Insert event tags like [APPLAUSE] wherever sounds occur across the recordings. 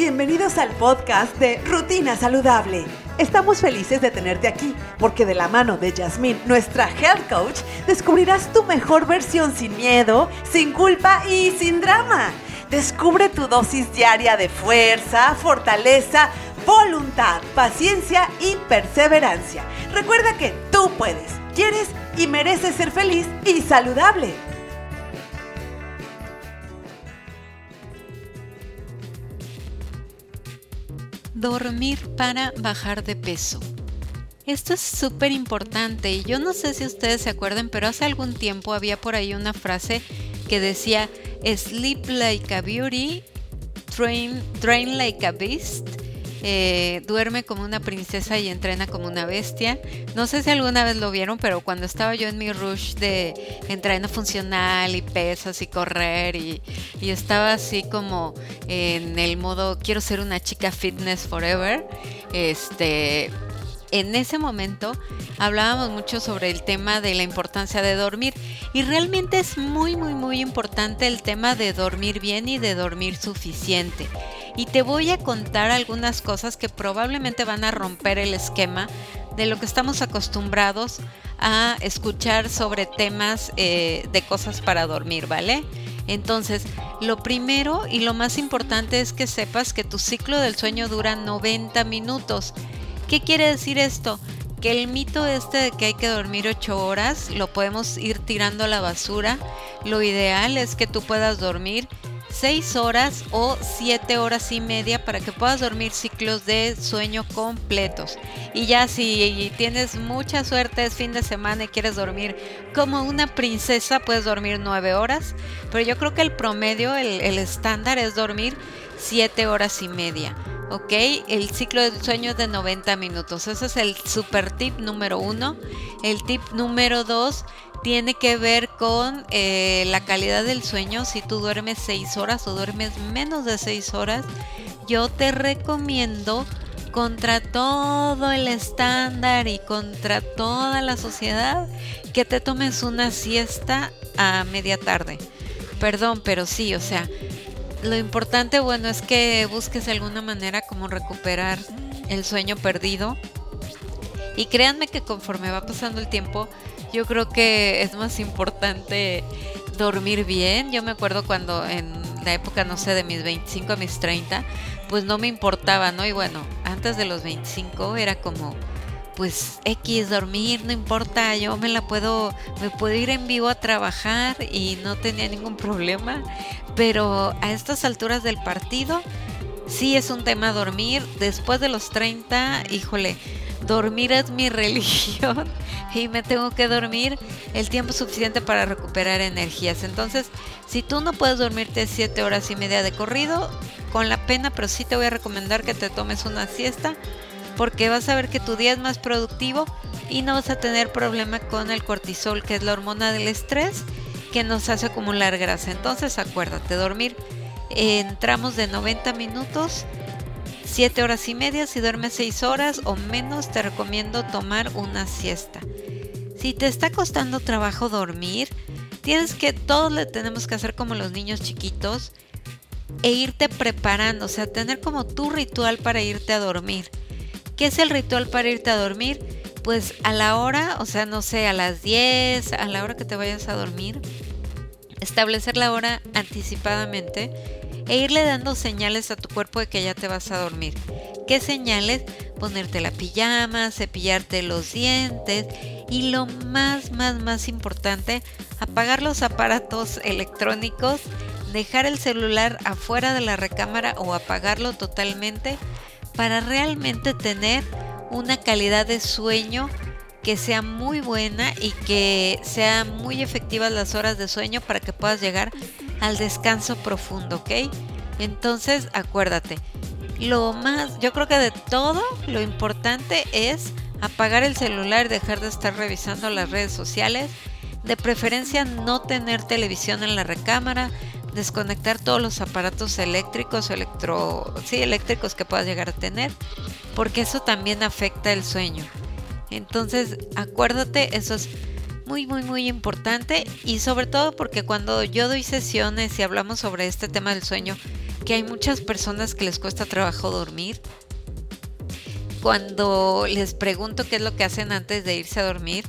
Bienvenidos al podcast de Rutina Saludable. Estamos felices de tenerte aquí porque de la mano de Yasmín, nuestra health coach, descubrirás tu mejor versión sin miedo, sin culpa y sin drama. Descubre tu dosis diaria de fuerza, fortaleza, voluntad, paciencia y perseverancia. Recuerda que tú puedes, quieres y mereces ser feliz y saludable. Dormir para bajar de peso. Esto es súper importante y yo no sé si ustedes se acuerdan, pero hace algún tiempo había por ahí una frase que decía, sleep like a beauty, train, train like a beast eh, duerme como una princesa y entrena como una bestia. No sé si alguna vez lo vieron, pero cuando estaba yo en mi rush de entreno funcional y pesas y correr y, y estaba así como en el modo quiero ser una chica fitness forever, este en ese momento hablábamos mucho sobre el tema de la importancia de dormir y realmente es muy muy muy importante el tema de dormir bien y de dormir suficiente. Y te voy a contar algunas cosas que probablemente van a romper el esquema de lo que estamos acostumbrados a escuchar sobre temas eh, de cosas para dormir, ¿vale? Entonces, lo primero y lo más importante es que sepas que tu ciclo del sueño dura 90 minutos ¿Qué quiere decir esto? Que el mito este de que hay que dormir 8 horas lo podemos ir tirando a la basura. Lo ideal es que tú puedas dormir 6 horas o 7 horas y media para que puedas dormir ciclos de sueño completos. Y ya si tienes mucha suerte es fin de semana y quieres dormir como una princesa, puedes dormir 9 horas. Pero yo creo que el promedio, el, estándar es dormir 7 horas y media. ¿Ok? El ciclo del sueño es de 90 minutos. Ese es el super tip número uno. El tip número dos tiene que ver con eh, la calidad del sueño. Si tú duermes 6 horas o duermes menos de 6 horas, yo te recomiendo contra todo el estándar y contra toda la sociedad que te tomes una siesta a media tarde. Perdón, pero sí, o sea, lo importante, bueno, es que busques alguna manera como recuperar el sueño perdido. Y créanme que conforme va pasando el tiempo, yo creo que es más importante dormir bien. Yo me acuerdo cuando en la época, no sé, de mis 25 a mis 30, pues no me importaba, ¿no? Y bueno, antes de los 25 era como, pues X, dormir, no importa, yo me la puedo, me puedo ir en vivo a trabajar y no tenía ningún problema, pero a estas alturas del partido sí es un tema dormir, después de los 30, híjole, dormir es mi [LAUGHS] religión y me tengo que dormir el tiempo suficiente para recuperar energías. Entonces, si tú no puedes dormirte 7 horas y media de corrido, con la pena, pero sí te voy a recomendar que te tomes una siesta porque vas a ver que tu día es más productivo y no vas a tener problema con el cortisol, que es la hormona del estrés que nos hace acumular grasa. Entonces acuérdate, dormir en tramos de 90 minutos, 7 horas y media, si duermes 6 horas o menos, te recomiendo tomar una siesta. Si te está costando trabajo dormir, tienes que, todos le tenemos que hacer como los niños chiquitos e irte preparando, o sea, tener como tu ritual para irte a dormir. ¿Qué es el ritual para irte a dormir? Pues a la hora, o sea, no sé, a las 10, a la hora que te vayas a dormir, establecer la hora anticipadamente e irle dando señales a tu cuerpo de que ya te vas a dormir. ¿Qué señales? Ponerte la pijama, cepillarte los dientes y lo más, más, más importante, apagar los aparatos electrónicos, dejar el celular afuera de la recámara o apagarlo totalmente para realmente tener una calidad de sueño que sea muy buena y que sea muy efectivas las horas de sueño para que puedas llegar al descanso profundo, ¿ok? Entonces, acuérdate, lo más, yo creo que de todo, lo importante es apagar el celular, dejar de estar revisando las redes sociales, de preferencia no tener televisión en la recámara, desconectar todos los aparatos eléctricos, electro, sí, eléctricos que puedas llegar a tener, porque eso también afecta el sueño. Entonces, acuérdate, eso es muy, muy, muy importante y sobre todo porque cuando yo doy sesiones y hablamos sobre este tema del sueño, que hay muchas personas que les cuesta trabajo dormir. Cuando les pregunto qué es lo que hacen antes de irse a dormir,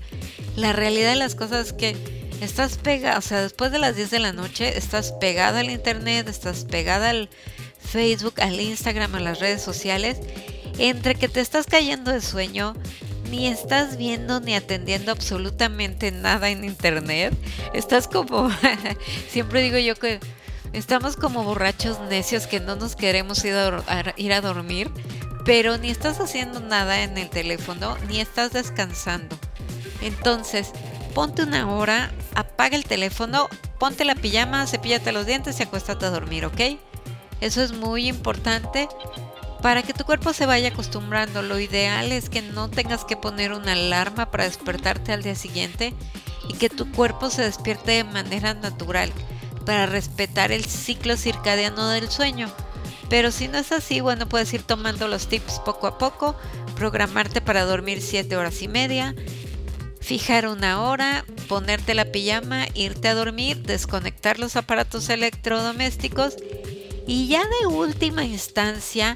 la realidad de las cosas es que estás pegada, o sea, después de las 10 de la noche, estás pegada al internet, estás pegada al Facebook, al Instagram, a las redes sociales, entre que te estás cayendo de sueño, ni estás viendo ni atendiendo absolutamente nada en internet. Estás como, [LAUGHS] siempre digo yo que estamos como borrachos necios que no nos queremos ir a, ir a dormir, pero ni estás haciendo nada en el teléfono, ni estás descansando. Entonces, ponte una hora, apaga el teléfono, ponte la pijama, cepíllate los dientes y acuéstate a dormir, ¿ok? Eso es muy importante para que tu cuerpo se vaya acostumbrando. Lo ideal es que no tengas que poner una alarma para despertarte al día siguiente y que tu cuerpo se despierte de manera natural para respetar el ciclo circadiano del sueño. Pero si no es así, bueno, puedes ir tomando los tips poco a poco, programarte para dormir 7 horas y media, fijar una hora, ponerte la pijama, irte a dormir, desconectar los aparatos electrodomésticos y ya de última instancia,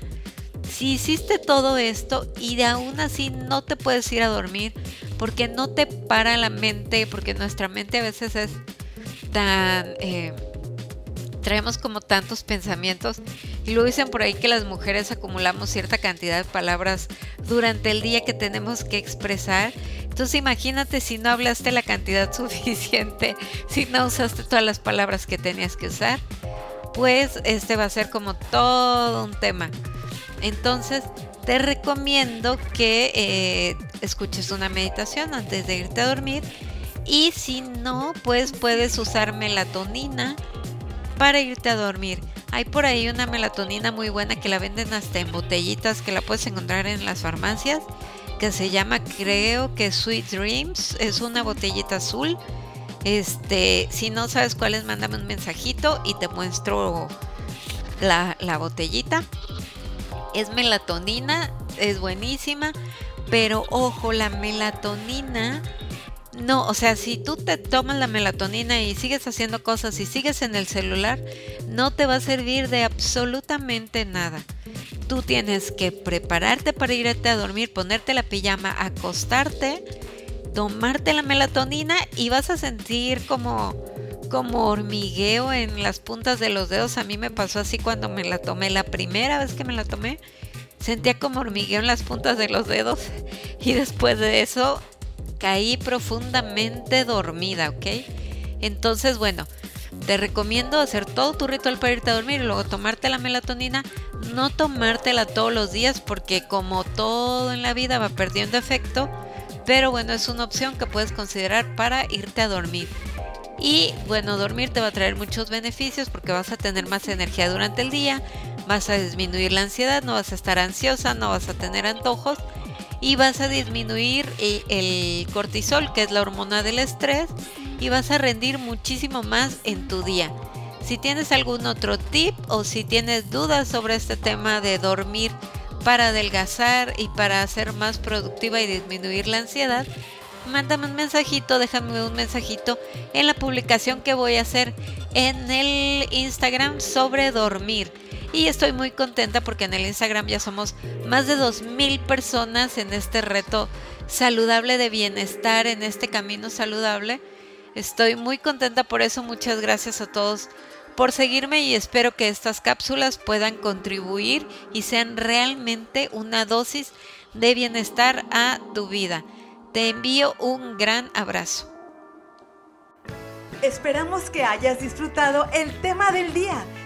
si hiciste todo esto y de aún así no te puedes ir a dormir porque no te para la mente, porque nuestra mente a veces es tan... Eh, traemos como tantos pensamientos y lo dicen por ahí que las mujeres acumulamos cierta cantidad de palabras durante el día que tenemos que expresar. Entonces imagínate si no hablaste la cantidad [LAUGHS] suficiente, si no usaste todas las palabras que tenías que usar, pues este va a ser como todo un tema. Entonces te recomiendo que eh, escuches una meditación antes de irte a dormir y si no, pues puedes usar melatonina para irte a dormir. Hay por ahí una melatonina muy buena que la venden hasta en botellitas que la puedes encontrar en las farmacias que se llama creo que Sweet Dreams. Es una botellita azul. Este, si no sabes cuál es, mándame un mensajito y te muestro la, la botellita. Es melatonina, es buenísima, pero ojo, la melatonina no, o sea, si tú te tomas la melatonina y sigues haciendo cosas y sigues en el celular, no te va a servir de absolutamente nada. Tú tienes que prepararte para irte a dormir, ponerte la pijama, acostarte, tomarte la melatonina y vas a sentir como como hormigueo en las puntas de los dedos. A mí me pasó así cuando me la tomé la primera vez que me la tomé. Sentía como hormigueo en las puntas de los dedos [LAUGHS] y después de eso caí profundamente dormida, ¿ok? Entonces, bueno, te recomiendo hacer todo tu ritual para irte a dormir y luego tomarte la melatonina. No tomártela todos los días porque como todo en la vida va perdiendo efecto. Pero bueno, es una opción que puedes considerar para irte a dormir. Y bueno, dormir te va a traer muchos beneficios porque vas a tener más energía durante el día, vas a disminuir la ansiedad, no vas a estar ansiosa, no vas a tener antojos y vas a disminuir el cortisol, que es la hormona del estrés, y vas a rendir muchísimo más en tu día. Si tienes algún otro tip o si tienes dudas sobre este tema de dormir para adelgazar y para ser más productiva y disminuir la ansiedad, mándame un mensajito, déjame un mensajito en la publicación que voy a hacer en el Instagram sobre dormir. Y estoy muy contenta porque en el Instagram ya somos más de 2.000 personas en este reto saludable de bienestar, en este camino saludable. Estoy muy contenta por eso. Muchas gracias a todos por seguirme y espero que estas cápsulas puedan contribuir y sean realmente una dosis de bienestar a tu vida. Te envío un gran abrazo. Esperamos que hayas disfrutado el tema del día.